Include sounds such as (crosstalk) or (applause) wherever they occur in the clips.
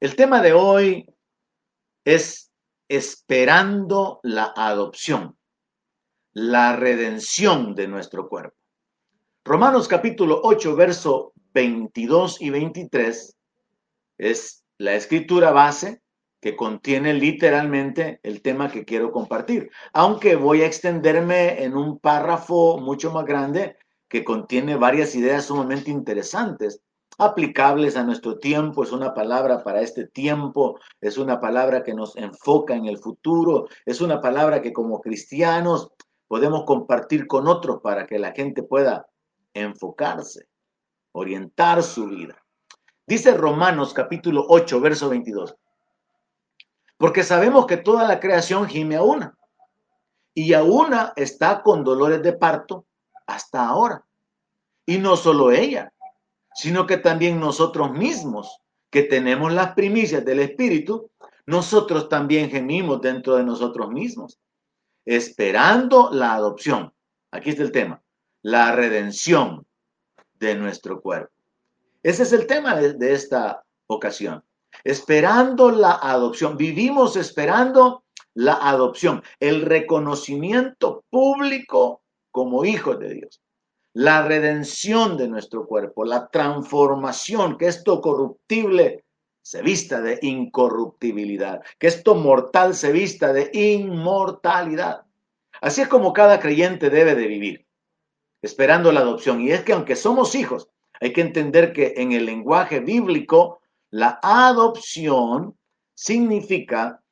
El tema de hoy es esperando la adopción, la redención de nuestro cuerpo. Romanos capítulo 8, verso 22 y 23 es la escritura base que contiene literalmente el tema que quiero compartir, aunque voy a extenderme en un párrafo mucho más grande que contiene varias ideas sumamente interesantes, aplicables a nuestro tiempo, es una palabra para este tiempo, es una palabra que nos enfoca en el futuro, es una palabra que como cristianos podemos compartir con otros para que la gente pueda enfocarse, orientar su vida. Dice Romanos capítulo 8, verso 22. Porque sabemos que toda la creación gime a una. Y a una está con dolores de parto hasta ahora. Y no solo ella, sino que también nosotros mismos, que tenemos las primicias del Espíritu, nosotros también gemimos dentro de nosotros mismos, esperando la adopción. Aquí está el tema, la redención de nuestro cuerpo. Ese es el tema de, de esta ocasión esperando la adopción. Vivimos esperando la adopción, el reconocimiento público como hijos de Dios, la redención de nuestro cuerpo, la transformación, que esto corruptible se vista de incorruptibilidad, que esto mortal se vista de inmortalidad. Así es como cada creyente debe de vivir, esperando la adopción. Y es que aunque somos hijos, hay que entender que en el lenguaje bíblico la adopción significa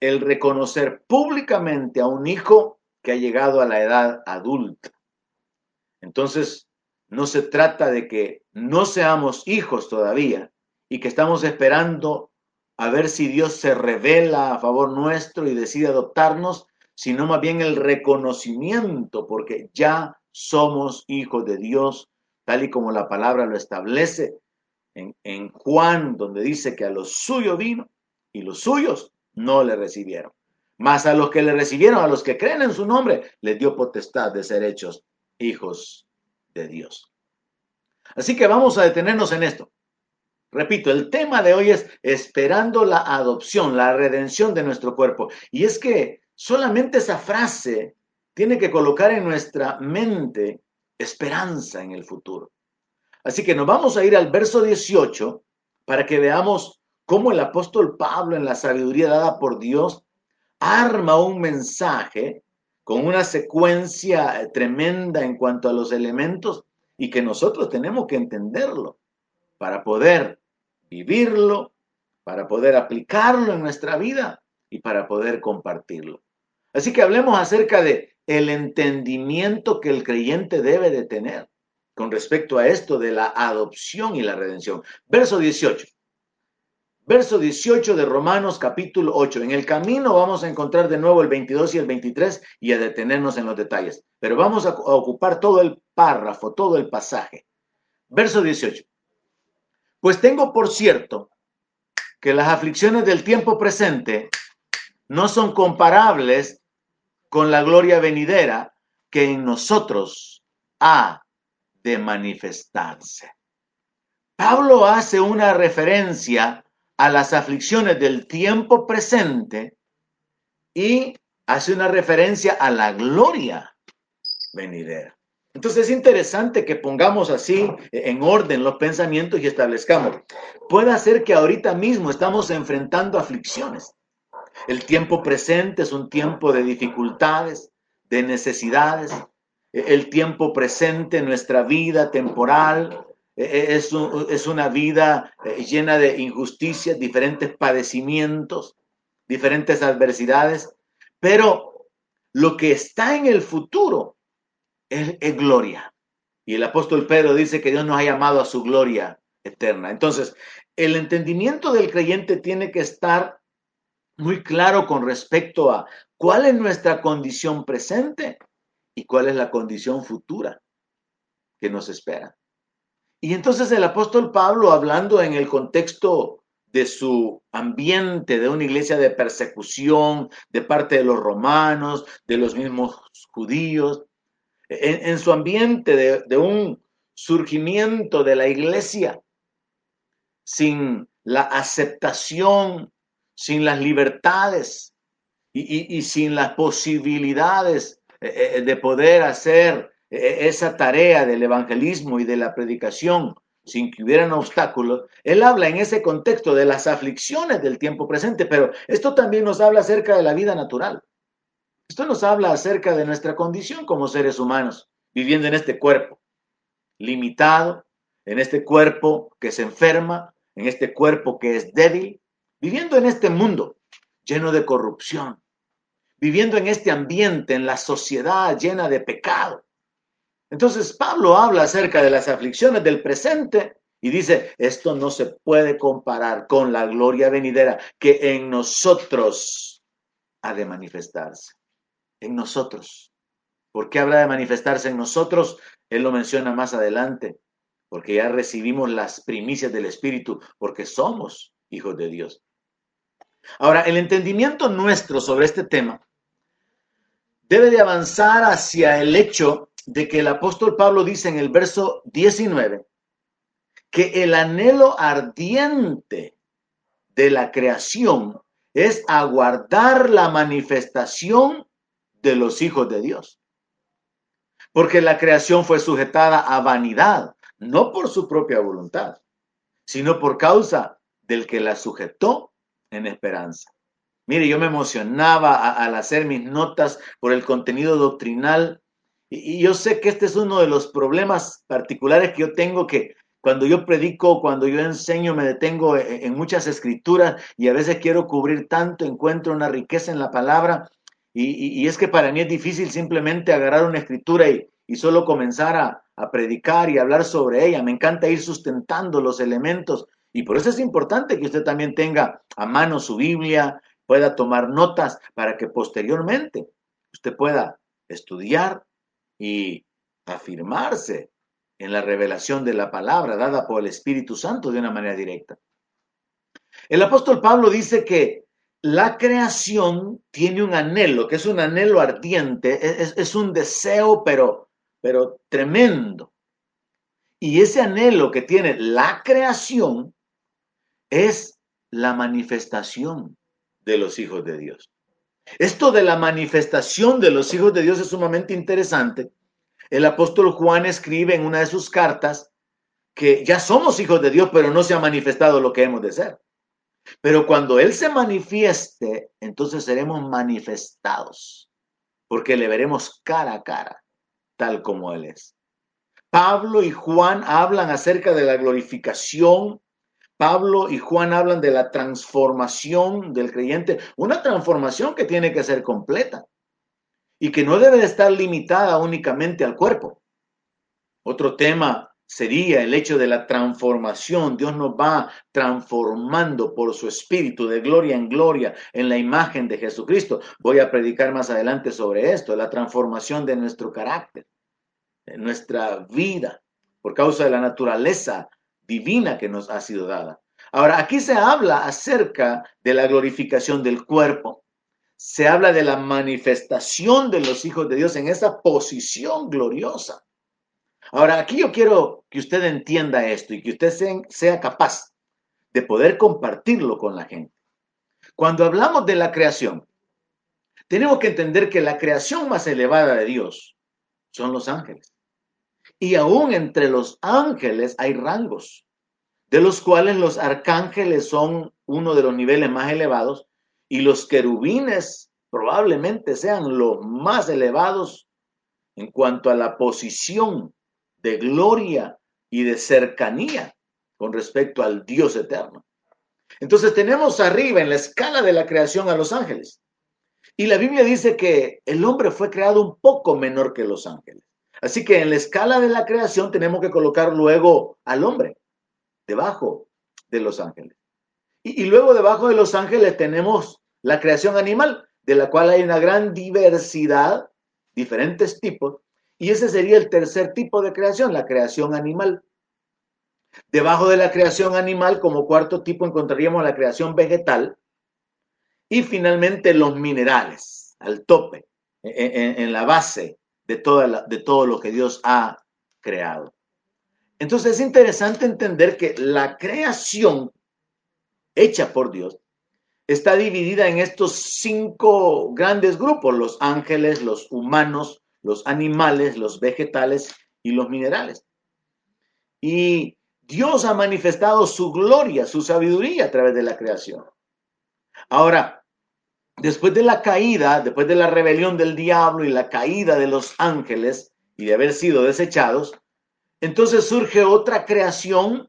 el reconocer públicamente a un hijo que ha llegado a la edad adulta. Entonces, no se trata de que no seamos hijos todavía y que estamos esperando a ver si Dios se revela a favor nuestro y decide adoptarnos, sino más bien el reconocimiento, porque ya somos hijos de Dios, tal y como la palabra lo establece en, Juan, donde dice que a los suyos vino y los suyos no le recibieron. Mas a los que le recibieron, a los que creen en su nombre, les dio potestad de ser hechos hijos de Dios. Así que vamos a detenernos en esto. Repito, el tema de hoy es esperando la adopción, la redención de nuestro cuerpo. Y es que solamente esa frase tiene que colocar en nuestra mente esperanza en el futuro. Así que nos vamos a ir al verso 18 para que veamos cómo el apóstol Pablo, en la sabiduría dada por Dios, arma un mensaje con una secuencia tremenda en cuanto a los elementos y que nosotros tenemos que entenderlo para poder vivirlo, para poder aplicarlo en nuestra vida y para poder compartirlo. Así que hablemos acerca de el entendimiento que el creyente debe de tener con respecto a esto de la adopción y la redención. Verso 18. Verso 18 de Romanos capítulo 8. En el camino vamos a encontrar de nuevo el 22 y el 23 y a detenernos en los detalles. Pero vamos a ocupar todo el párrafo, todo el pasaje. Verso 18. Pues tengo por cierto que las aflicciones del tiempo presente no son comparables con la gloria venidera que en nosotros ha de manifestarse. Pablo hace una referencia a las aflicciones del tiempo presente y hace una referencia a la gloria venidera. Entonces es interesante que pongamos así en orden los pensamientos y establezcamos. Puede ser que ahorita mismo estamos enfrentando aflicciones. El tiempo presente es un tiempo de dificultades, de necesidades, el tiempo presente, nuestra vida temporal, e, e, es, es una vida eh, llena de injusticias, diferentes padecimientos, diferentes adversidades, pero lo que está en el futuro es, es gloria. Y el apóstol Pedro dice que Dios nos ha llamado a su gloria eterna. Entonces, el entendimiento del creyente tiene que estar muy claro con respecto a cuál es nuestra condición presente y cuál es la condición futura que nos espera. Y entonces el apóstol Pablo, hablando en el contexto de su ambiente, de una iglesia de persecución de parte de los romanos, de los mismos judíos, en, su ambiente de, un surgimiento de la iglesia sin la aceptación, sin las libertades y, sin las posibilidades eh, eh, de poder hacer esa tarea del evangelismo y de la predicación sin que hubieran obstáculos, él habla en ese contexto de las aflicciones del tiempo presente, pero esto también nos habla acerca de la vida natural. Esto nos habla acerca de nuestra condición como seres humanos, viviendo en este cuerpo limitado, en este cuerpo que se enferma, en este cuerpo que es débil, viviendo en este mundo lleno de corrupción, viviendo en este ambiente, en la sociedad llena de pecado. Entonces Pablo habla acerca de las aflicciones del presente y dice, esto no se puede comparar con la gloria venidera que en nosotros ha de manifestarse. En nosotros. ¿Por qué habrá de manifestarse en nosotros? Él lo menciona más adelante, porque ya recibimos las primicias del Espíritu, porque somos hijos de Dios. Ahora, el entendimiento nuestro sobre este tema debe de avanzar hacia el hecho de que el apóstol Pablo dice en el verso 19 que el anhelo ardiente de la creación es aguardar la manifestación de los hijos de Dios. Porque la creación fue sujetada a vanidad, no por su propia voluntad, sino por causa del que la sujetó en esperanza. Mire, yo me emocionaba al hacer mis notas por el contenido doctrinal y, yo sé que este es uno de los problemas particulares que yo tengo que cuando yo predico, cuando yo enseño, me detengo en, en muchas escrituras y a veces quiero cubrir tanto, encuentro una riqueza en la palabra y, es que para mí es difícil simplemente agarrar una escritura y, solo comenzar a, a, predicar y hablar sobre ella. Me encanta ir sustentando los elementos y por eso es importante que usted también tenga a mano su Biblia, pueda tomar notas para que posteriormente usted pueda estudiar y afirmarse en la revelación de la palabra dada por el Espíritu Santo de una manera directa. El apóstol Pablo dice que la creación tiene un anhelo, que es un anhelo ardiente, es, un deseo, pero, pero tremendo. Y ese anhelo que tiene la creación es la manifestación de los hijos de Dios. Esto de la manifestación de los hijos de Dios es sumamente interesante. El apóstol Juan escribe en una de sus cartas que ya somos hijos de Dios, pero no se ha manifestado lo que hemos de ser. Pero cuando Él se manifieste, entonces seremos manifestados, porque le veremos cara a cara, tal como Él es. Pablo y Juan hablan acerca de la glorificación. Pablo y Juan hablan de la transformación del creyente, una transformación que tiene que ser completa y que no debe estar limitada únicamente al cuerpo. Otro tema sería el hecho de la transformación. Dios nos va transformando por su espíritu de gloria en gloria en la imagen de Jesucristo. Voy a predicar más adelante sobre esto, la transformación de nuestro carácter, de nuestra vida, por causa de la naturaleza divina que nos ha sido dada. Ahora, aquí se habla acerca de la glorificación del cuerpo. Se habla de la manifestación de los hijos de Dios en esa posición gloriosa. Ahora, aquí yo quiero que usted entienda esto y que usted sea, capaz de poder compartirlo con la gente. Cuando hablamos de la creación, tenemos que entender que la creación más elevada de Dios son los ángeles. Y aún entre los ángeles hay rangos, de los cuales los arcángeles son uno de los niveles más elevados y los querubines probablemente sean los más elevados en cuanto a la posición de gloria y de cercanía con respecto al Dios eterno. Entonces tenemos arriba en la escala de la creación a los ángeles. Y la Biblia dice que el hombre fue creado un poco menor que los ángeles. Así que en la escala de la creación tenemos que colocar luego al hombre debajo de los ángeles. Y, luego debajo de los ángeles tenemos la creación animal, de la cual hay una gran diversidad, diferentes tipos, y ese sería el tercer tipo de creación, la creación animal. Debajo de la creación animal, como cuarto tipo, encontraríamos la creación vegetal y finalmente los minerales, al tope, en, la base de, toda de todo lo que Dios ha creado. Entonces es interesante entender que la creación hecha por Dios, está dividida en estos cinco grandes grupos, los ángeles, los humanos, los animales, los vegetales y los minerales. Y Dios ha manifestado su gloria, su sabiduría a través de la creación. Ahora, después de la caída, después de la rebelión del diablo y la caída de los ángeles y de haber sido desechados, entonces surge otra creación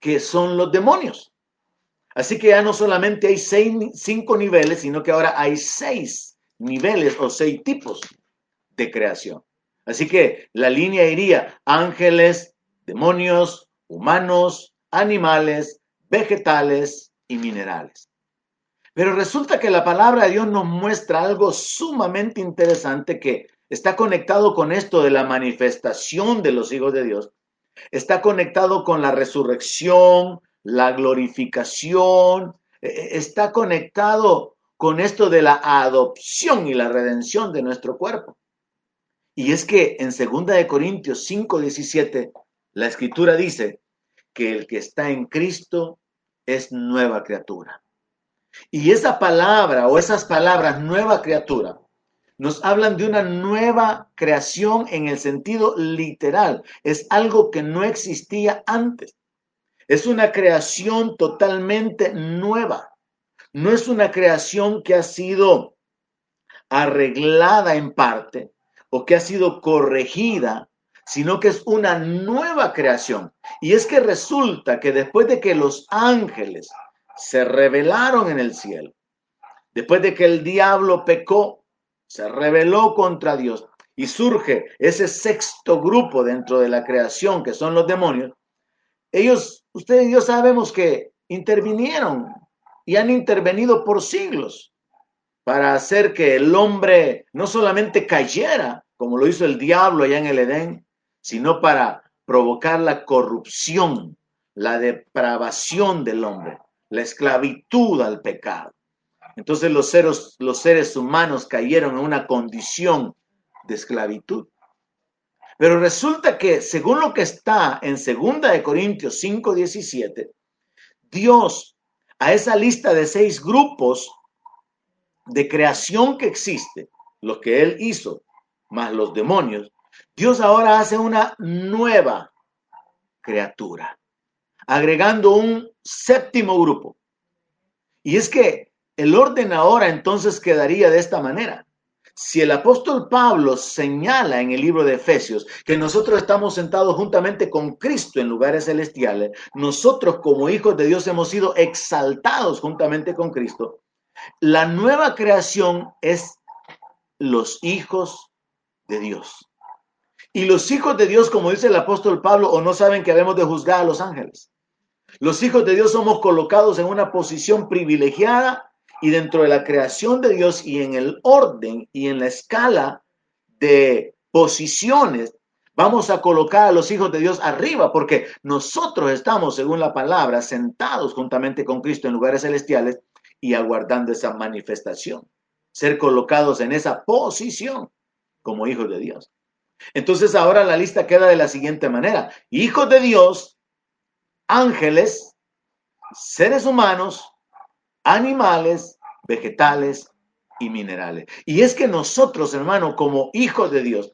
que son los demonios. Así que ya no solamente hay cinco niveles, sino que ahora hay seis niveles o seis tipos de creación. Así que la línea iría ángeles, demonios, humanos, animales, vegetales y minerales. Pero resulta que la palabra de Dios nos muestra algo sumamente interesante que está conectado con esto de la manifestación de los hijos de Dios. Está conectado con la resurrección, la glorificación, e, e, está conectado con esto de la adopción y la redención de nuestro cuerpo. Y es que en 2 de Corintios 5:17 la escritura dice que el que está en Cristo es nueva criatura. Y esa palabra o esas palabras nueva criatura nos hablan de una nueva creación en el sentido literal. Es algo que no existía antes. Es una creación totalmente nueva. No es una creación que ha sido arreglada en parte o que ha sido corregida, sino que es una nueva creación. Y es que resulta que después de que los ángeles se rebelaron en el cielo, después de que el diablo pecó, se rebeló contra Dios. Y surge ese sexto grupo dentro de la creación que son los demonios, ellos, ustedes y yo sabemos que intervinieron y han intervenido por siglos para hacer que el hombre no solamente cayera, como lo hizo el diablo allá en el Edén, sino para provocar la corrupción, la depravación del hombre, la esclavitud al pecado. Entonces los seres, los seres humanos cayeron en una condición de esclavitud. Pero resulta que, según lo que está en 2 de Corintios 5, 17, Dios a esa lista de seis grupos de creación que existe, los que Él hizo, más los demonios, Dios ahora hace una nueva criatura, agregando un séptimo grupo. Y es que el orden ahora entonces quedaría de esta manera. Si el apóstol Pablo señala en el libro de Efesios que nosotros estamos sentados juntamente con Cristo en lugares celestiales, nosotros como hijos de Dios hemos sido exaltados juntamente con Cristo, la nueva creación es los hijos de Dios. Y los hijos de Dios, como dice el apóstol Pablo, o no saben que debemos de juzgar a los ángeles. Los hijos de Dios somos colocados en una posición privilegiada y dentro de la creación de Dios y en el orden y en la escala de posiciones, vamos a colocar a los hijos de Dios arriba, porque nosotros estamos, según la palabra, sentados juntamente con Cristo en lugares celestiales y aguardando esa manifestación, ser colocados en esa posición como hijos de Dios. Entonces ahora la lista queda de la siguiente manera. Hijos de Dios, ángeles, seres humanos, animales, vegetales y minerales. Y es que nosotros, hermano, como hijos de Dios,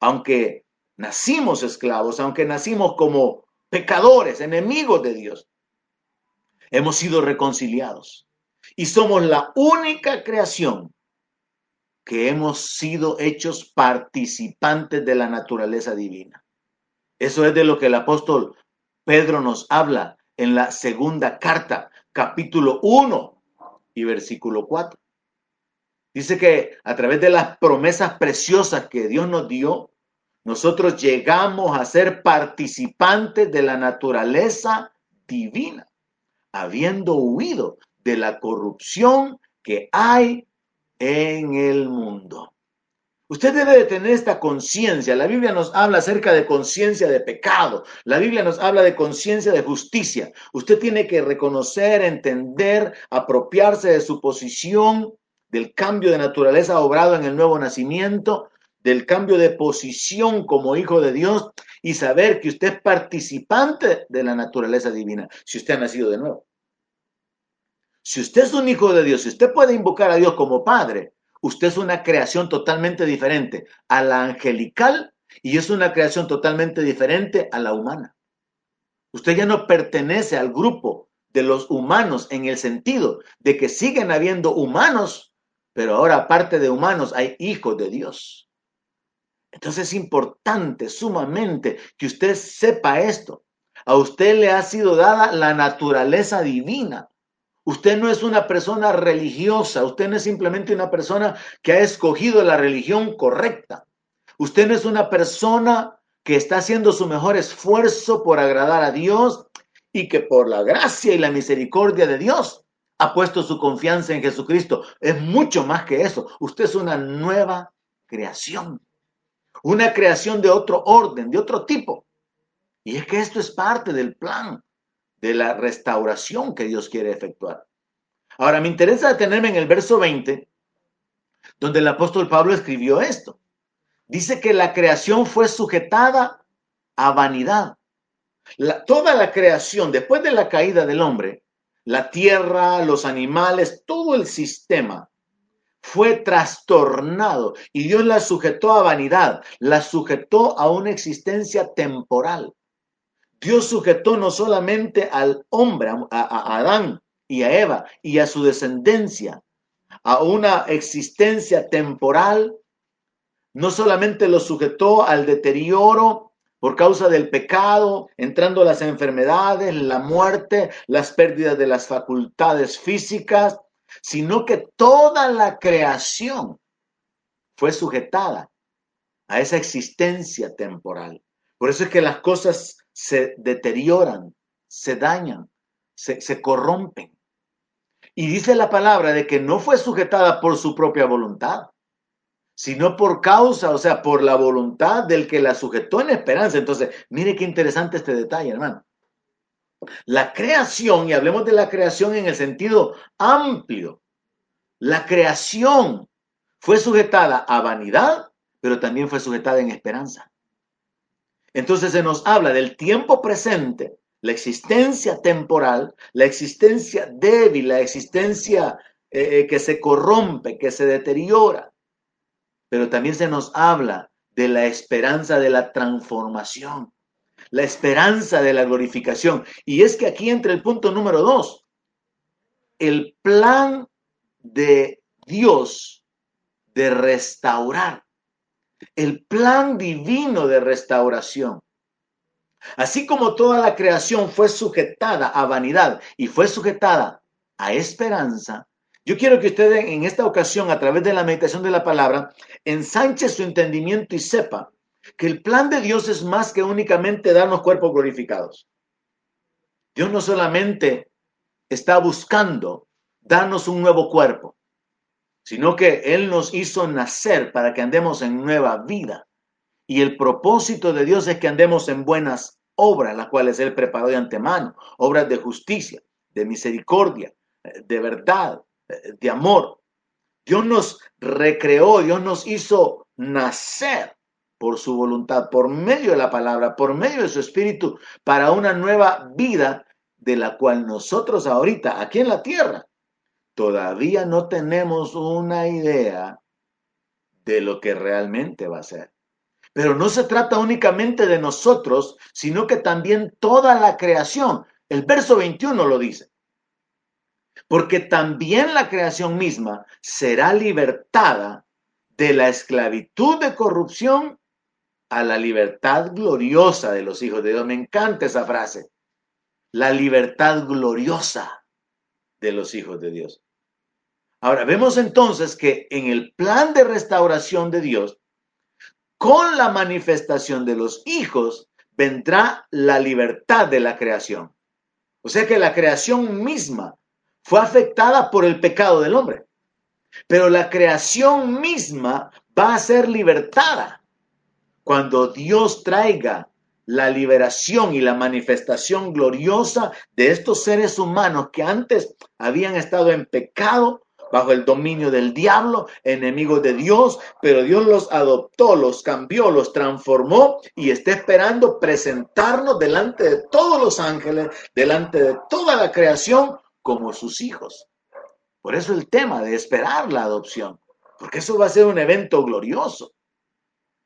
aunque nacimos esclavos, aunque nacimos como pecadores, enemigos de Dios, hemos sido reconciliados. Y somos la única creación que hemos sido hechos participantes de la naturaleza divina. Eso es de lo que el apóstol Pedro nos habla en la segunda carta, capítulo 1 y versículo 4. Dice que a través de las promesas preciosas que Dios nos dio, nosotros llegamos a ser participantes de la naturaleza divina, habiendo huido de la corrupción que hay en el mundo. Usted debe de tener esta conciencia. La Biblia nos habla acerca de conciencia de pecado. La Biblia nos habla de conciencia de justicia. Usted tiene que reconocer, entender, apropiarse de su posición, del cambio de naturaleza obrado en el nuevo nacimiento, del cambio de posición como hijo de Dios y saber que usted es participante de la naturaleza divina, si usted ha nacido de nuevo. Si usted es un hijo de Dios, si usted puede invocar a Dios como Padre, usted es una creación totalmente diferente a la angelical y es una creación totalmente diferente a la humana. Usted ya no pertenece al grupo de los humanos en el sentido de que siguen habiendo humanos, pero ahora aparte de humanos hay hijos de Dios. Entonces es importante sumamente que usted sepa esto. A usted le ha sido dada la naturaleza divina. Usted no es una persona religiosa, usted no es simplemente una persona que ha escogido la religión correcta. Usted no es una persona que está haciendo su mejor esfuerzo por agradar a Dios y que por la gracia y la misericordia de Dios ha puesto su confianza en Jesucristo. Es mucho más que eso. Usted es una nueva creación, una creación de otro orden, de otro tipo. Y es que esto es parte del plan de la restauración que Dios quiere efectuar. Ahora, me interesa detenerme en el verso 20, donde el apóstol Pablo escribió esto. Dice que la creación fue sujetada a vanidad toda la creación, después de la caída del hombre, la tierra, los animales, todo el sistema fue trastornado y Dios la sujetó a vanidad, la sujetó a una existencia temporal. Dios sujetó no solamente al hombre, a, Adán y a Eva y a su descendencia, a una existencia temporal, no solamente lo sujetó al deterioro por causa del pecado, entrando las enfermedades, la muerte, las pérdidas de las facultades físicas, sino que toda la creación fue sujetada a esa existencia temporal. Por eso es que las cosas se deterioran, se dañan, se, se corrompen. Y dice la palabra de que no fue sujetada por su propia voluntad, sino por causa, o sea, por la voluntad del que la sujetó en esperanza. Entonces, mire qué interesante este detalle, hermano. La creación, y hablemos de la creación en el sentido amplio, la creación fue sujetada a vanidad, pero también fue sujetada en esperanza. Entonces se nos habla del tiempo presente, la existencia temporal, la existencia débil, la existencia eh, eh, que se corrompe, que se deteriora pero también se nos habla de la esperanza de la transformación, la esperanza de la glorificación. Y es que aquí entra el punto número dos, el plan de Dios de restaurar, el plan divino de restauración. Así como toda la creación fue sujetada a vanidad y fue sujetada a esperanza, yo quiero que usted en esta ocasión, a través de la meditación de la palabra, ensanche su entendimiento y sepa que el plan de Dios es más que únicamente darnos cuerpos glorificados. Dios no solamente está buscando darnos un nuevo cuerpo, sino que Él nos hizo nacer para que andemos en nueva vida. Y el propósito de Dios es que andemos en buenas obras, las cuales Él preparó de antemano, obras de justicia, de misericordia, de verdad, de amor. Dios nos recreó, Dios nos hizo nacer por su voluntad, por medio de la palabra, por medio de su espíritu, para una nueva vida de la cual nosotros ahorita, aquí en la tierra, todavía no tenemos una idea de lo que realmente va a ser. Pero no se trata únicamente de nosotros, sino que también toda la creación. El verso 21 lo dice porque también la creación misma será libertada de la esclavitud de corrupción a la libertad gloriosa de los hijos de Dios. Me encanta esa frase. La libertad gloriosa de los hijos de Dios. Ahora, vemos entonces que en el plan de restauración de Dios, con la manifestación de los hijos, vendrá la libertad de la creación. O sea que la creación misma fue afectada por el pecado del hombre. Pero la creación misma va a ser libertada cuando Dios traiga la liberación y la manifestación gloriosa de estos seres humanos que antes habían estado en pecado, bajo el dominio del diablo, enemigos de Dios, pero Dios los adoptó, los cambió, los transformó y está esperando presentarnos delante de todos los ángeles, delante de toda la creación, como sus hijos. Por eso el tema de esperar la adopción, porque eso va a ser un evento glorioso.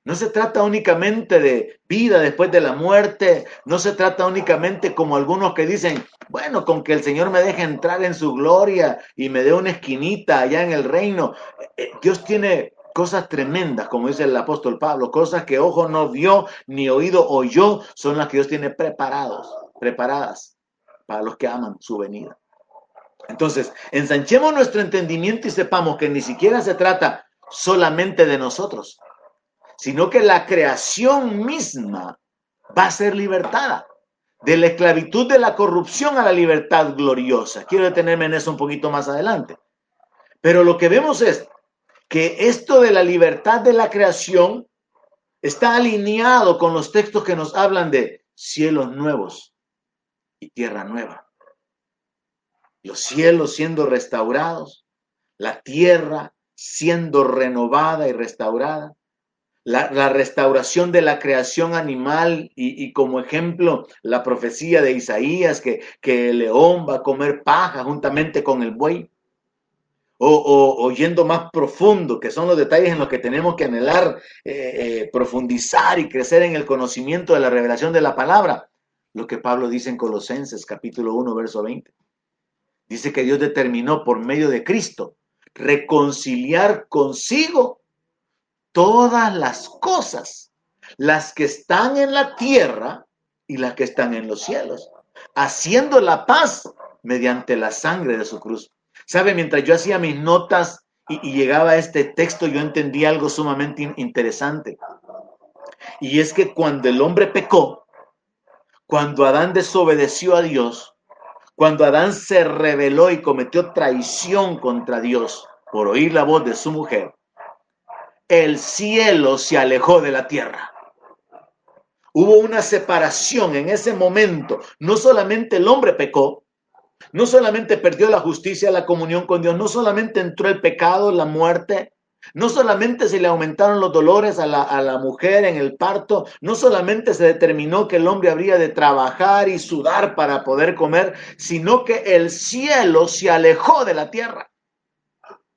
No se trata únicamente de vida después de la muerte, no se trata únicamente como algunos que dicen, bueno, con que el Señor me deje entrar en su gloria y me dé una esquinita allá en el reino. Eh, Dios tiene cosas tremendas, como dice el apóstol Pablo, cosas que ojo no vio ni oído oyó, son las que Dios tiene preparados, preparadas para los que aman su venida. Entonces, ensanchemos nuestro entendimiento y sepamos que ni siquiera se trata solamente de nosotros, sino que la creación misma va a ser libertada de la esclavitud de la corrupción a la libertad gloriosa. Quiero detenerme en eso un poquito más adelante. Pero lo que vemos es que esto de la libertad de la creación está alineado con los textos que nos hablan de cielos nuevos y tierra nueva. Los cielos siendo restaurados, la tierra siendo renovada y restaurada la, restauración de la creación animal y, como ejemplo la profecía de Isaías que, el león va a comer paja juntamente con el buey. O, o, yendo más profundo, que son los detalles en los que tenemos que anhelar, eh, eh, profundizar y crecer en el conocimiento de la revelación de la palabra. Lo que Pablo dice en Colosenses capítulo 1, verso 20. Dice que Dios determinó por medio de Cristo reconciliar consigo todas las cosas, las que están en la tierra y las que están en los cielos, haciendo la paz mediante la sangre de su cruz. ¿Sabe? Mientras yo hacía mis notas y, llegaba a este texto, yo entendí algo sumamente interesante. Y es que cuando el hombre pecó, cuando Adán desobedeció a Dios, cuando Adán se rebeló y cometió traición contra Dios por oír la voz de su mujer, el cielo se alejó de la tierra. Hubo una separación en ese momento. No solamente el hombre pecó, no solamente perdió la justicia, la comunión con Dios, no solamente entró el pecado, la muerte, no solamente se le aumentaron los dolores a la, a la, mujer en el parto, no solamente se determinó que el hombre habría de trabajar y sudar para poder comer, sino que el cielo se alejó de la tierra.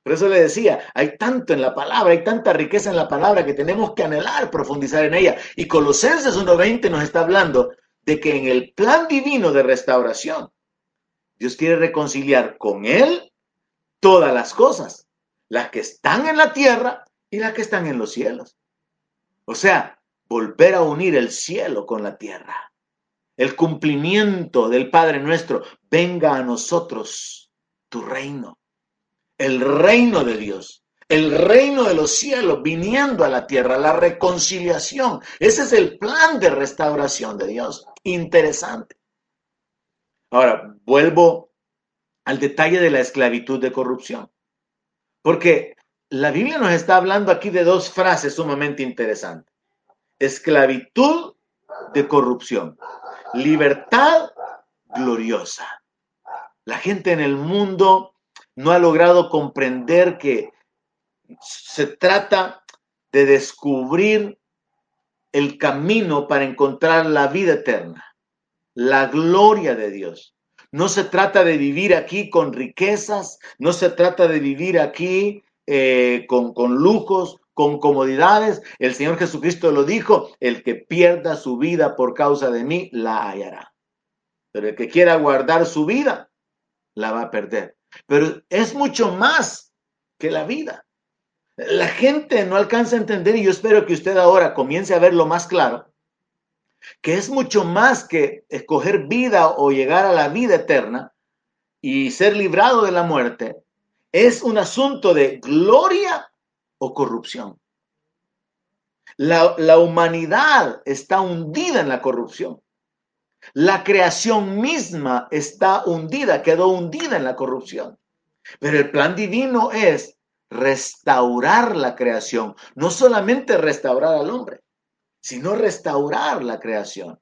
Por eso le decía, hay tanto en la palabra, hay tanta riqueza en la palabra que tenemos que anhelar, profundizar en ella. Y Colosenses 1.20 nos está hablando de que en el plan divino de restauración, Dios quiere reconciliar con Él todas las cosas, las que están en la tierra y las que están en los cielos. O sea, volver a unir el cielo con la tierra. El cumplimiento del Padre nuestro, venga a nosotros tu reino el reino de Dios, el reino de los cielos viniendo a la tierra, la reconciliación. Ese es el plan de restauración de Dios. Interesante. Ahora, vuelvo al detalle de la esclavitud de corrupción. Porque la Biblia nos está hablando aquí de dos frases sumamente interesantes. Esclavitud de corrupción. Libertad gloriosa. La gente en el mundo no ha logrado comprender que se trata de descubrir el camino para encontrar la vida eterna, la gloria de Dios. No se trata de vivir aquí con riquezas, no se trata de vivir aquí eh, con, con lujos, con comodidades. El Señor Jesucristo lo dijo, el que pierda su vida por causa de mí, la hallará. Pero el que quiera guardar su vida, la va a perder. Pero es mucho más que la vida. La gente no alcanza a entender y yo espero que usted ahora comience a verlo más claro, que es mucho más que escoger vida o llegar a la vida eterna y ser librado de la muerte. Es un asunto de gloria o corrupción. La, la humanidad está hundida en la corrupción. La creación misma está hundida, quedó hundida en la corrupción. Pero el plan divino es restaurar la creación, no solamente restaurar al hombre, sino restaurar la creación.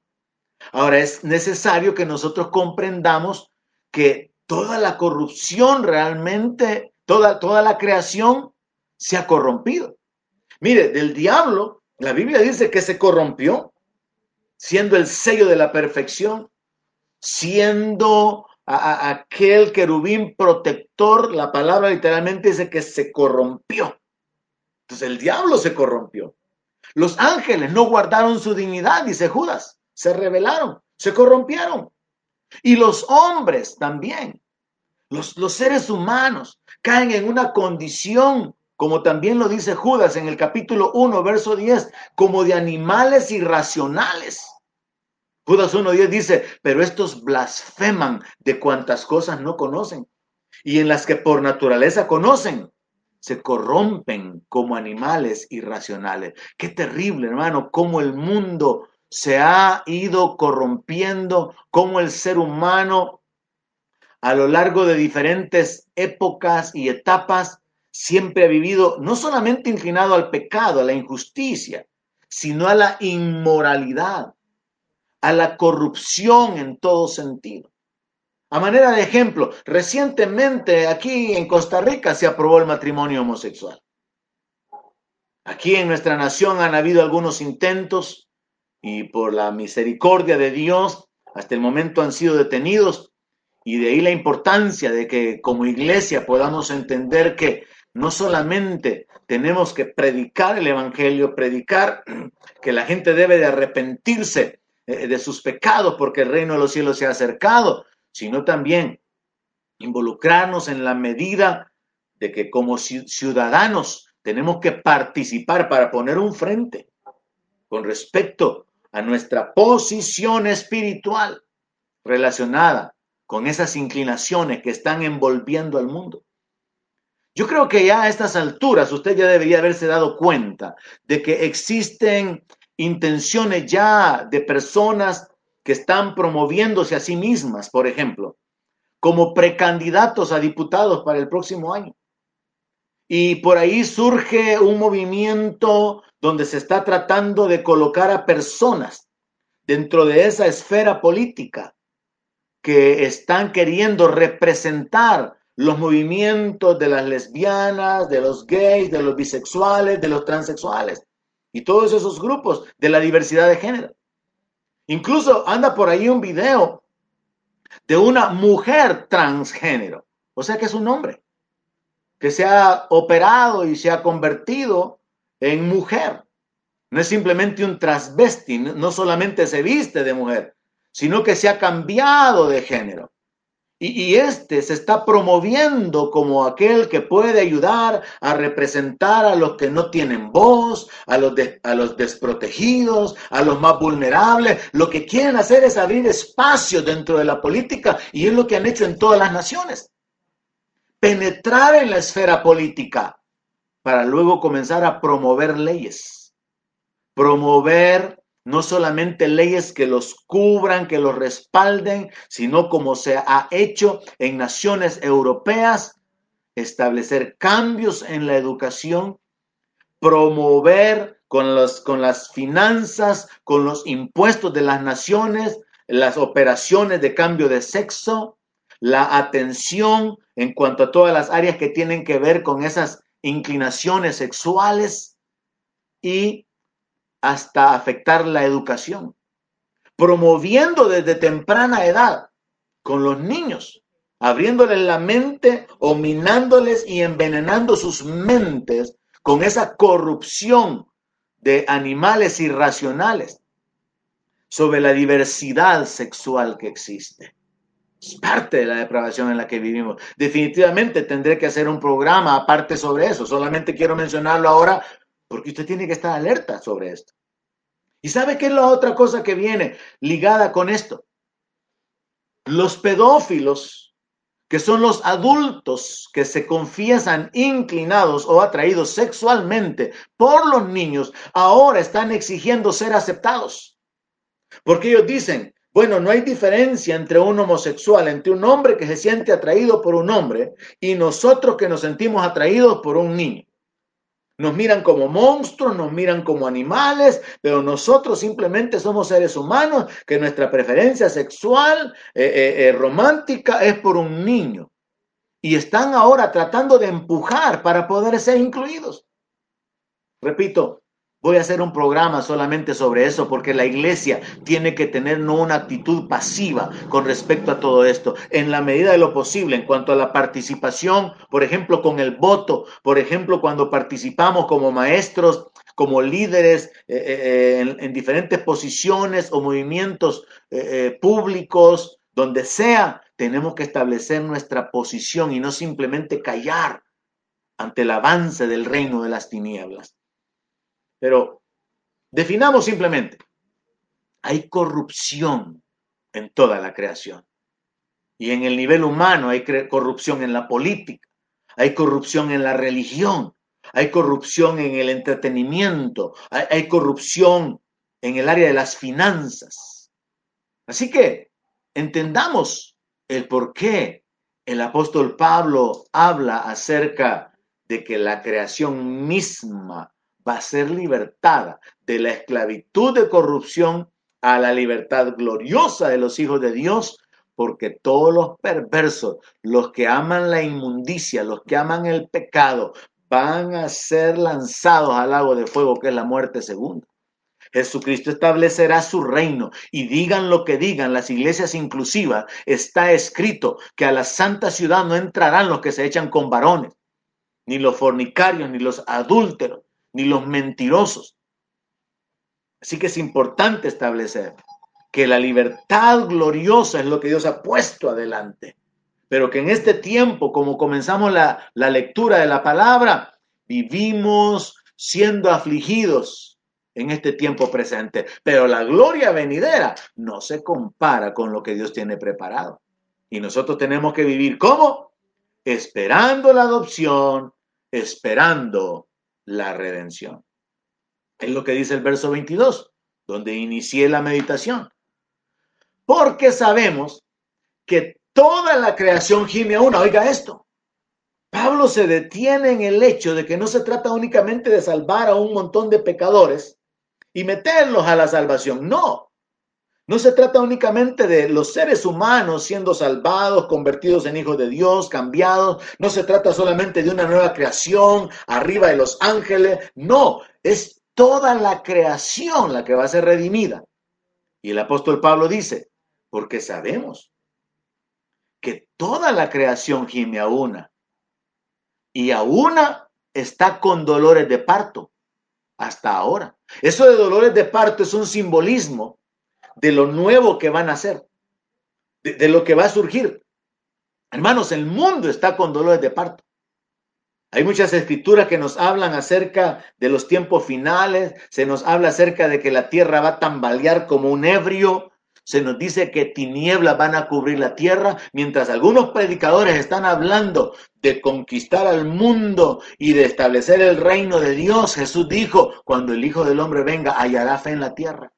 Ahora es necesario que nosotros comprendamos que toda la corrupción realmente, toda, toda la creación se ha corrompido. Mire, del diablo, la Biblia dice que se corrompió siendo el sello de la perfección, siendo aquel querubín protector, la palabra literalmente dice que se corrompió. Entonces el diablo se corrompió. Los ángeles no guardaron su dignidad, dice Judas, se rebelaron, se corrompieron. Y los hombres también, los, los seres humanos, caen en una condición, como también lo dice Judas en el capítulo 1, verso 10, como de animales irracionales. Judas 1.10 dice, pero estos blasfeman de cuantas cosas no conocen y en las que por naturaleza conocen, se corrompen como animales irracionales. Qué terrible, hermano, cómo el mundo se ha ido corrompiendo, cómo el ser humano a lo largo de diferentes épocas y etapas siempre ha vivido no solamente inclinado al pecado, a la injusticia, sino a la inmoralidad a la corrupción en todo sentido. A manera de ejemplo, recientemente aquí en Costa Rica se aprobó el matrimonio homosexual. Aquí en nuestra nación han habido algunos intentos y por la misericordia de Dios hasta el momento han sido detenidos y de ahí la importancia de que como iglesia podamos entender que no solamente tenemos que predicar el Evangelio, predicar (clears throat) que la gente debe de arrepentirse eh, de sus pecados porque el reino de los cielos se ha acercado, sino también involucrarnos en la medida de que como ciudadanos tenemos que participar para poner un frente con respecto a nuestra posición espiritual relacionada con esas inclinaciones que están envolviendo al mundo. Yo creo que ya a estas alturas usted ya debería haberse dado cuenta de que existen intenciones ya de personas que están promoviéndose a sí mismas, por ejemplo, como precandidatos a diputados para el próximo año. Y por ahí surge un movimiento donde se está tratando de colocar a personas dentro de esa esfera política que están queriendo representar los movimientos de las lesbianas, de los gays, de los bisexuales, de los transexuales y todos esos grupos de la diversidad de género. Incluso anda por ahí un video de una mujer transgénero, o sea que es un hombre, que se ha operado y se ha convertido en mujer. No es simplemente un transvesti, no solamente se viste de mujer, sino que se ha cambiado de género. Y, este se está promoviendo como aquel que puede ayudar a representar a los que no tienen voz, a los, a los desprotegidos, a los más vulnerables. Lo que quieren hacer es abrir espacio dentro de la política y es lo que han hecho en todas las naciones. Penetrar en la esfera política para luego comenzar a promover leyes, promover no solamente leyes que los cubran, que los respalden, sino como se ha hecho en naciones europeas, establecer cambios en la educación, promover con, los, con las finanzas, con los impuestos de las naciones, las operaciones de cambio de sexo, la atención en cuanto a todas las áreas que tienen que ver con esas inclinaciones sexuales y hasta afectar la educación, promoviendo desde temprana edad con los niños, abriéndoles la mente o minándoles y envenenando sus mentes con esa corrupción de animales irracionales sobre la diversidad sexual que existe. Es parte de la depravación en la que vivimos. Definitivamente tendré que hacer un programa aparte sobre eso. Solamente quiero mencionarlo ahora porque usted tiene que estar alerta sobre esto. ¿Y sabe qué es la otra cosa que viene ligada con esto? Los pedófilos, que son los adultos que se confiesan inclinados o atraídos sexualmente por los niños, ahora están exigiendo ser aceptados. Porque ellos dicen, bueno, no hay diferencia entre un homosexual, entre un hombre que se siente atraído por un hombre y nosotros que nos sentimos atraídos por un niño. Nos miran como monstruos, nos miran como animales, pero nosotros simplemente somos seres humanos que nuestra preferencia sexual, eh, eh, eh, romántica, es por un niño. Y están ahora tratando de empujar para poder ser incluidos. Repito, Voy a hacer un programa solamente sobre eso porque la iglesia tiene que tener no una actitud pasiva con respecto a todo esto. En la medida de lo posible, en cuanto a la participación, por ejemplo, con el voto, por ejemplo, cuando participamos como maestros, como líderes eh, eh, en, en, diferentes posiciones o movimientos eh, públicos, donde sea, tenemos que establecer nuestra posición y no simplemente callar ante el avance del reino de las tinieblas. Pero definamos simplemente, hay corrupción en toda la creación. Y en el nivel humano hay corrupción en la política, hay corrupción en la religión, hay corrupción en el entretenimiento, hay, corrupción en el área de las finanzas. Así que entendamos el por qué el apóstol Pablo habla acerca de que la creación misma va a ser libertada de la esclavitud de corrupción a la libertad gloriosa de los hijos de Dios, porque todos los perversos, los que aman la inmundicia, los que aman el pecado, van a ser lanzados al lago de fuego, que es la muerte segunda. Jesucristo establecerá su reino y digan lo que digan las iglesias inclusivas, está escrito que a la santa ciudad no entrarán los que se echan con varones, ni los fornicarios, ni los adúlteros, ni los mentirosos. Así que es importante establecer que la libertad gloriosa es lo que Dios ha puesto adelante, pero que en este tiempo, como comenzamos la, la lectura de la palabra, vivimos siendo afligidos en este tiempo presente, pero la gloria venidera no se compara con lo que Dios tiene preparado. Y nosotros tenemos que vivir como esperando la adopción, esperando la redención. Es lo que dice el verso 22, donde inicié la meditación. Porque sabemos que toda la creación gime a una. Oiga esto. Pablo se detiene en el hecho de que no se trata únicamente de salvar a un montón de pecadores y meterlos a la salvación. No, no se trata únicamente de los seres humanos siendo salvados, convertidos en hijos de Dios, cambiados. No se trata solamente de una nueva creación arriba de los ángeles. No, es toda la creación la que va a ser redimida. Y el apóstol Pablo dice, porque sabemos que toda la creación gime a una. Y a una está con dolores de parto hasta ahora. Eso de dolores de parto es un simbolismo de lo nuevo que van a hacer, de, de lo que va a surgir. Hermanos, el mundo está con dolores de parto. Hay muchas escrituras que nos hablan acerca de los tiempos finales, se nos habla acerca de que la tierra va a tambalear como un ebrio, se nos dice que tinieblas van a cubrir la tierra, mientras algunos predicadores están hablando de conquistar al mundo y de establecer el reino de Dios. Jesús dijo, cuando el Hijo del Hombre venga, hallará fe en la tierra.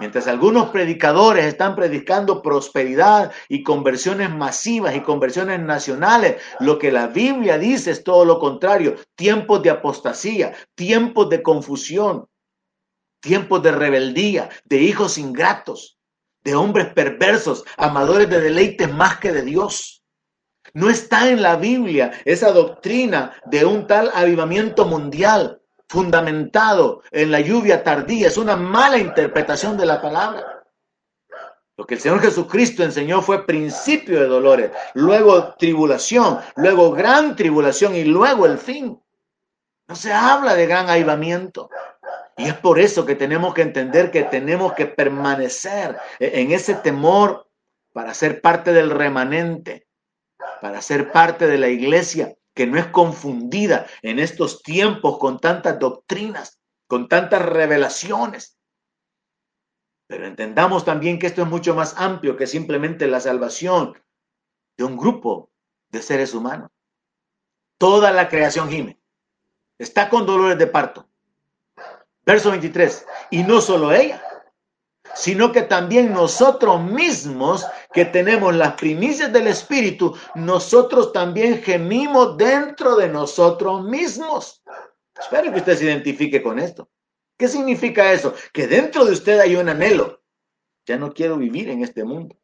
Mientras algunos predicadores están predicando prosperidad y conversiones masivas y conversiones nacionales, lo que la Biblia dice es todo lo contrario, tiempos de apostasía, tiempos de confusión, tiempos de rebeldía, de hijos ingratos, de hombres perversos, amadores de deleites más que de Dios. No está en la Biblia esa doctrina de un tal avivamiento mundial fundamentado en la lluvia tardía, es una mala interpretación de la palabra. Lo que el Señor Jesucristo enseñó fue principio de dolores, luego tribulación, luego gran tribulación y luego el fin. No se habla de gran avivamiento. Y es por eso que tenemos que entender que tenemos que permanecer en ese temor para ser parte del remanente, para ser parte de la iglesia que no es confundida en estos tiempos con tantas doctrinas, con tantas revelaciones. Pero entendamos también que esto es mucho más amplio que simplemente la salvación de un grupo de seres humanos. Toda la creación gime. Está con dolores de parto. Verso 23. Y no solo ella, sino que también nosotros mismos que tenemos las primicias del Espíritu, nosotros también gemimos dentro de nosotros mismos. Espero que usted se identifique con esto. ¿Qué significa eso? Que dentro de usted hay un anhelo. Ya no quiero vivir en este mundo.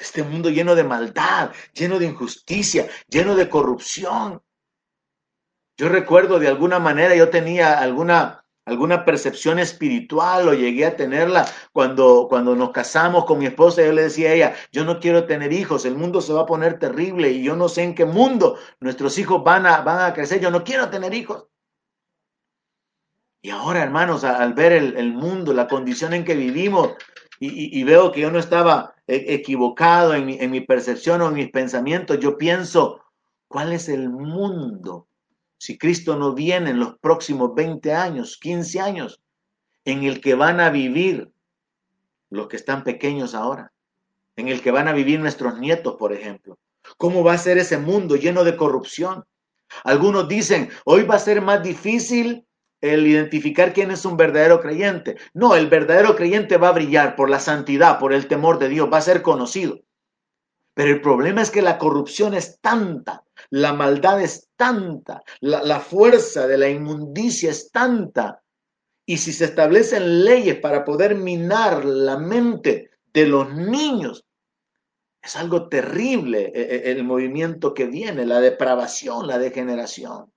Este mundo lleno de maldad, lleno de injusticia, lleno de corrupción. Yo recuerdo de alguna manera, yo tenía alguna, alguna percepción espiritual o llegué a tenerla cuando, cuando nos casamos con mi esposa. Yo le decía a ella, yo no quiero tener hijos, el mundo se va a poner terrible y yo no sé en qué mundo nuestros hijos van a, van a crecer, yo no quiero tener hijos. Y ahora, hermanos, al ver el, mundo, la condición en que vivimos, y, veo que yo no estaba e, equivocado en mi, en mi percepción o en mis pensamientos, yo pienso, ¿cuál es el mundo si Cristo no viene en los próximos 20 años, 15 años, en el que van a vivir los que están pequeños ahora, en el que van a vivir nuestros nietos, por ejemplo. ¿Cómo va a ser ese mundo lleno de corrupción? Algunos dicen, hoy va a ser más difícil el identificar quién es un verdadero creyente. No, el verdadero creyente va a brillar por la santidad, por el temor de Dios, va a ser conocido. Pero el problema es que la corrupción es tanta, la maldad es tanta, la, fuerza de la inmundicia es tanta. Y si se establecen leyes para poder minar la mente de los niños, es algo terrible e, e, el movimiento que viene, la depravación, la degeneración.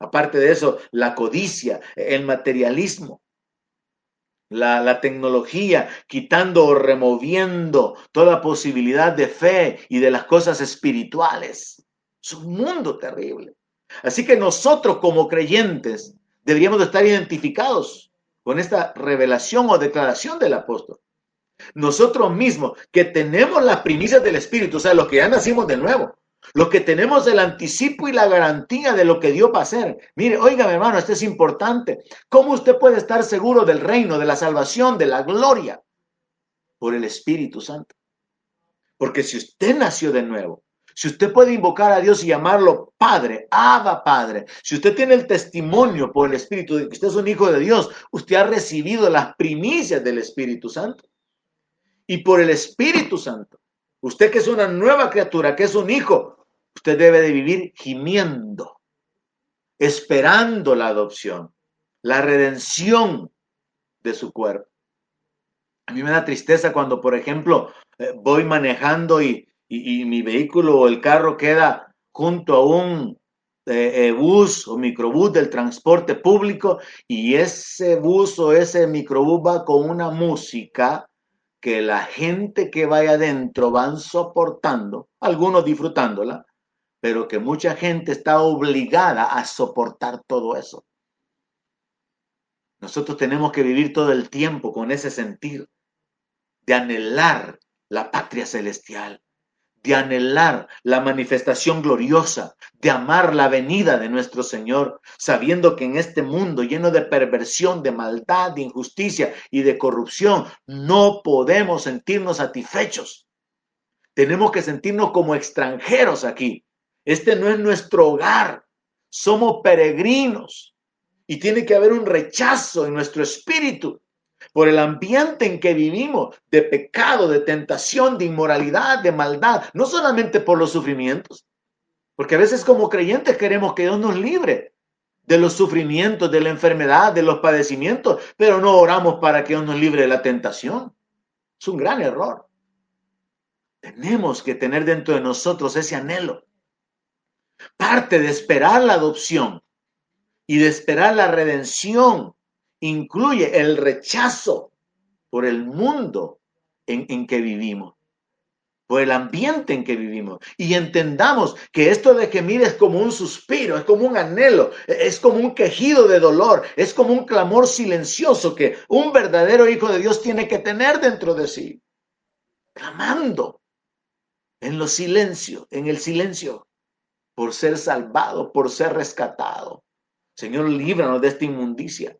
Aparte de eso, la codicia, el materialismo, la, tecnología, quitando o removiendo toda posibilidad de fe y de las cosas espirituales. Es un mundo terrible. Así que nosotros como creyentes deberíamos de estar identificados con esta revelación o declaración del apóstol. Nosotros mismos que tenemos las primicias del Espíritu, o sea, los que ya nacimos de nuevo, los que tenemos el anticipo y la garantía de lo que Dios va a hacer. Mire, oiga, hermano, esto es importante. ¿Cómo usted puede estar seguro del reino, de la salvación, de la gloria? Por el Espíritu Santo. Porque si usted nació de nuevo, si usted puede invocar a Dios y llamarlo Padre, Abba Padre, si usted tiene el testimonio por el Espíritu de que usted es un hijo de Dios, usted ha recibido las primicias del Espíritu Santo. Y por el Espíritu Santo, usted que es una nueva criatura, que es un hijo, Usted debe de vivir gimiendo, esperando la adopción, la redención de su cuerpo. A mí me da tristeza cuando, por ejemplo, eh, voy manejando y, mi vehículo o el carro queda junto a un eh, eh, bus o microbús del transporte público y ese bus o ese microbús va con una música que la gente que vaya adentro van soportando, algunos disfrutándola, pero que mucha gente está obligada a soportar todo eso. Nosotros tenemos que vivir todo el tiempo con ese sentir de anhelar la patria celestial, de anhelar la manifestación gloriosa, de amar la venida de nuestro Señor, sabiendo que en este mundo lleno de perversión, de maldad, de injusticia y de corrupción, no podemos sentirnos satisfechos. Tenemos que sentirnos como extranjeros aquí, este no es nuestro hogar. Somos peregrinos. Y tiene que haber un rechazo en nuestro espíritu por el ambiente en que vivimos, de pecado, de tentación, de inmoralidad, de maldad, no solamente por los sufrimientos, porque a veces como creyentes queremos que Dios nos libre de los sufrimientos, de la enfermedad, de los padecimientos, pero no oramos para que Dios nos libre de la tentación. Es un gran error. Tenemos que tener dentro de nosotros ese anhelo Parte de esperar la adopción y de esperar la redención incluye el rechazo por el mundo en, que vivimos, por el ambiente en que vivimos. Y entendamos que esto de gemir es como un suspiro, es como un anhelo, es como un quejido de dolor, es como un clamor silencioso que un verdadero hijo de Dios tiene que tener dentro de sí, clamando en los silencios, en el silencio por ser salvado, por ser rescatado. Señor, líbranos de esta inmundicia.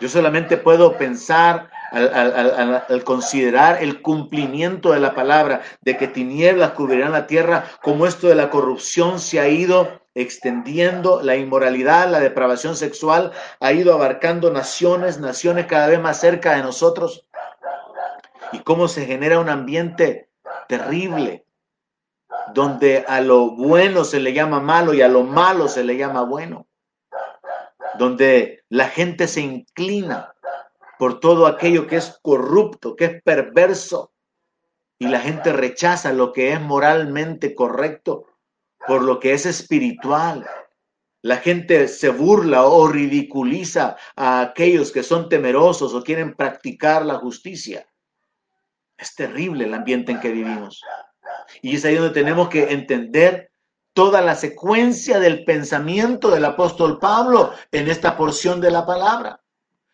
Yo solamente puedo pensar al, considerar el cumplimiento de la palabra, de que tinieblas cubrirán la tierra, como esto de la corrupción se ha ido extendiendo, la inmoralidad, la depravación sexual ha ido abarcando naciones, naciones cada vez más cerca de nosotros, y cómo se genera un ambiente terrible, donde a lo bueno se le llama malo y a lo malo se le llama bueno, donde la gente se inclina por todo aquello que es corrupto, que es perverso, y la gente rechaza lo que es moralmente correcto por lo que es espiritual. La gente se burla o ridiculiza a aquellos que son temerosos o quieren practicar la justicia. Es terrible el ambiente en que vivimos. Y es ahí donde tenemos que entender toda la secuencia del pensamiento del apóstol Pablo en esta porción de la palabra.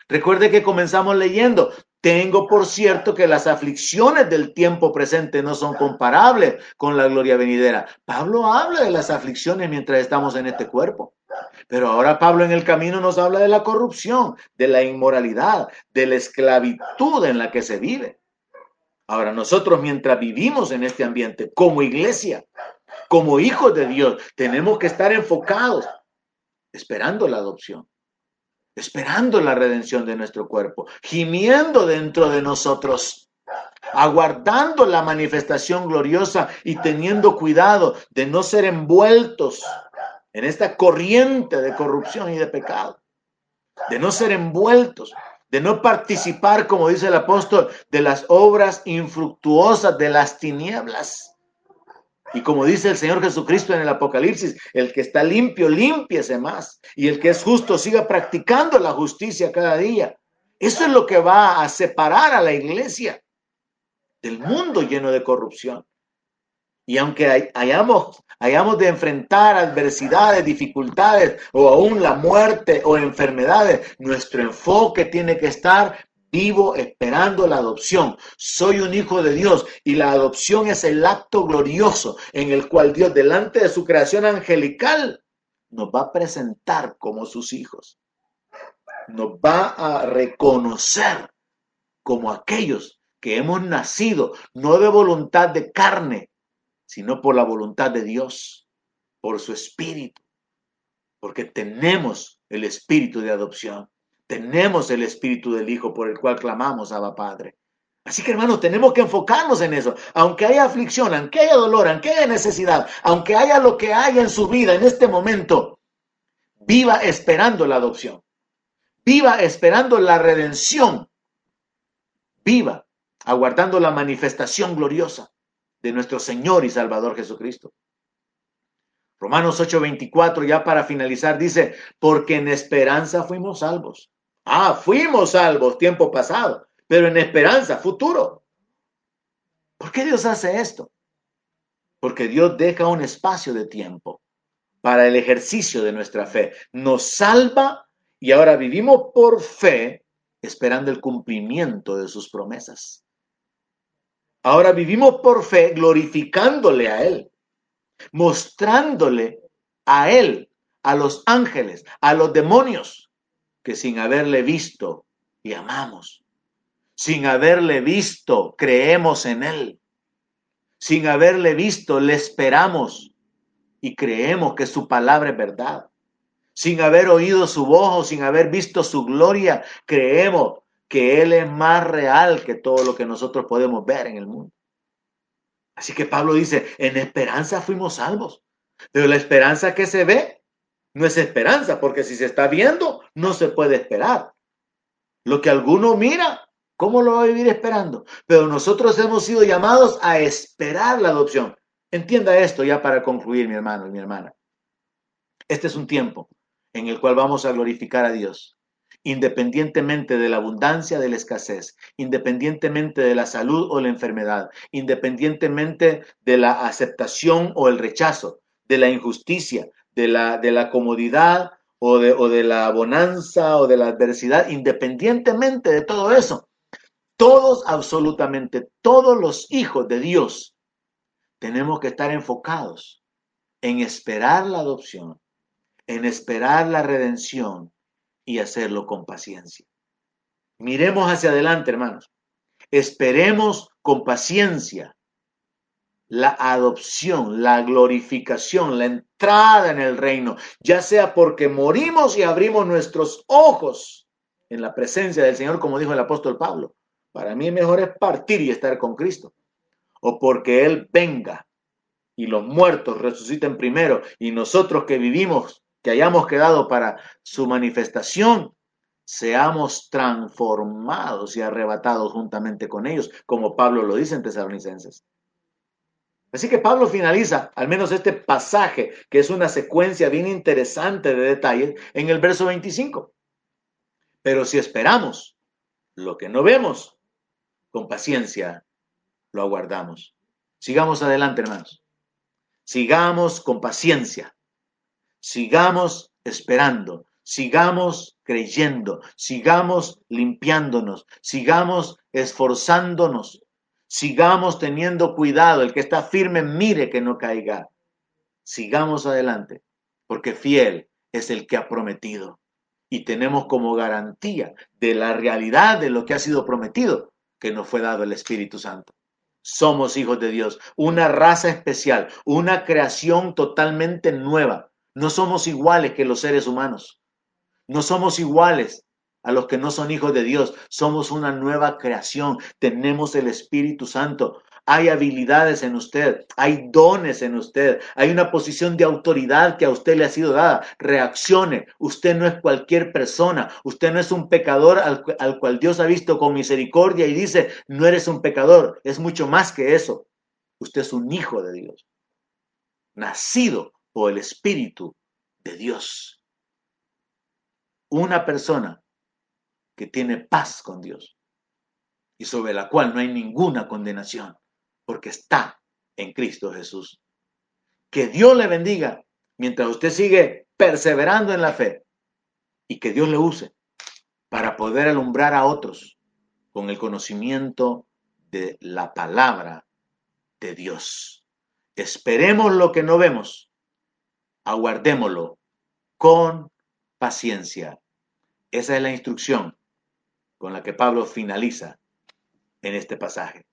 Recuerde que comenzamos leyendo, tengo por cierto que las aflicciones del tiempo presente no son comparables con la gloria venidera. Pablo habla de las aflicciones mientras estamos en este cuerpo. Pero ahora Pablo en el camino nos habla de la corrupción, de la inmoralidad, de la esclavitud en la que se vive. Ahora nosotros mientras vivimos en este ambiente como iglesia, como hijos de Dios, tenemos que estar enfocados esperando la adopción esperando la redención de nuestro cuerpo, gimiendo dentro de nosotros, aguardando la manifestación gloriosa y teniendo cuidado de no ser envueltos en esta corriente de corrupción y de pecado, de no ser envueltos, de no participar, como dice el apóstol, de las obras infructuosas de las tinieblas y como dice el Señor Jesucristo en el Apocalipsis, el que está limpio, límpiese más. Y el que es justo, siga practicando la justicia cada día. Eso es lo que va a separar a la iglesia del mundo lleno de corrupción. Y aunque hayamos, hayamos de enfrentar adversidades, dificultades o aún la muerte o enfermedades, nuestro enfoque tiene que estar Vivo esperando la adopción. Soy un hijo de Dios y la adopción es el acto glorioso en el cual Dios, delante de su creación angelical, nos va a presentar como sus hijos. Nos va a reconocer como aquellos que hemos nacido, no de voluntad de carne, sino por la voluntad de Dios, por su espíritu, porque tenemos el espíritu de adopción. Tenemos el Espíritu del Hijo por el cual clamamos, Abba Padre. Así que hermanos, tenemos que enfocarnos en eso. Aunque haya aflicción, aunque haya dolor, aunque haya necesidad, aunque haya lo que haya en su vida en este momento, viva esperando la adopción. Viva esperando la redención. Viva aguardando la manifestación gloriosa de nuestro Señor y Salvador Jesucristo. Romanos 8:24, ya para finalizar, dice, porque en esperanza fuimos salvos. Ah, fuimos salvos tiempo pasado, pero en esperanza, futuro. ¿Por qué Dios hace esto? Porque Dios deja un espacio de tiempo para el ejercicio de nuestra fe. Nos salva y ahora vivimos por fe esperando el cumplimiento de sus promesas. Ahora vivimos por fe glorificándole a Él, mostrándole a Él, a los ángeles, a los demonios, que sin haberle visto y amamos. Sin haberle visto, creemos en Él. Sin haberle visto, le esperamos y creemos que su palabra es verdad. Sin haber oído su voz o sin haber visto su gloria, creemos que Él es más real que todo lo que nosotros podemos ver en el mundo. Así que Pablo dice, en esperanza fuimos salvos. Pero la esperanza que se ve no es esperanza, porque si se está viendo, no se puede esperar. Lo que alguno mira, ¿cómo lo va a vivir esperando? Pero nosotros hemos sido llamados a esperar la adopción. Entienda esto ya para concluir, mi hermano y mi hermana. Este es un tiempo en el cual vamos a glorificar a Dios, independientemente de la abundancia, de la escasez, independientemente de la salud o la enfermedad, independientemente de la aceptación o el rechazo, de la injusticia, de la, de la comodidad o de, o de la bonanza o de la adversidad, independientemente de todo eso. Todos, absolutamente todos los hijos de Dios, tenemos que estar enfocados en esperar la adopción, en esperar la redención y hacerlo con paciencia. Miremos hacia adelante, hermanos. Esperemos con paciencia la adopción, la glorificación, la entrada en el reino, ya sea porque morimos y abrimos nuestros ojos en la presencia del Señor, como dijo el apóstol Pablo. Para mí mejor es partir y estar con Cristo. O porque Él venga y los muertos resuciten primero y nosotros que vivimos, que hayamos quedado para su manifestación, seamos transformados y arrebatados juntamente con ellos, como Pablo lo dice en Tesalonicenses. Así que Pablo finaliza al menos este pasaje, que es una secuencia bien interesante de detalles, en el verso 25. Pero si esperamos lo que no vemos, con paciencia lo aguardamos. Sigamos adelante, hermanos. Sigamos con paciencia. Sigamos esperando. Sigamos creyendo. Sigamos limpiándonos. Sigamos esforzándonos. Sigamos teniendo cuidado. El que está firme, mire que no caiga. Sigamos adelante, porque fiel es el que ha prometido. Y tenemos como garantía de la realidad de lo que ha sido prometido, que nos fue dado el Espíritu Santo somos hijos de Dios, una raza especial, una creación totalmente nueva. No somos iguales que los seres humanos. No somos iguales a los que no son hijos de Dios. Somos una nueva creación. Tenemos el Espíritu Santo. Hay habilidades en usted, hay dones en usted, hay una posición de autoridad que a usted le ha sido dada. Reaccione. Usted no es cualquier persona. Usted no es un pecador al, al cual Dios ha visto con misericordia y dice, no eres un pecador. Es mucho más que eso. Usted es un hijo de Dios, nacido por el Espíritu de Dios. Una persona que tiene paz con Dios y sobre la cual no hay ninguna condenación porque está en Cristo Jesús. Que Dios le bendiga mientras usted sigue perseverando en la fe y que Dios le use para poder alumbrar a otros con el conocimiento de la palabra de Dios. Esperemos lo que no vemos, aguardémoslo con paciencia. Esa es la instrucción con la que Pablo finaliza en este pasaje.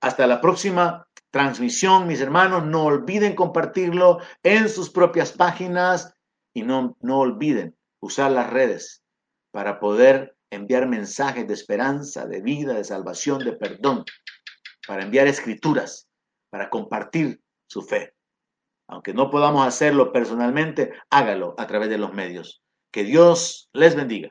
Hasta la próxima transmisión, mis hermanos. No olviden compartirlo en sus propias páginas y no, no olviden usar las redes para poder enviar mensajes de esperanza, de vida, de salvación, de perdón, para enviar escrituras, para compartir su fe. Aunque no podamos hacerlo personalmente, hágalo a través de los medios. Que Dios les bendiga.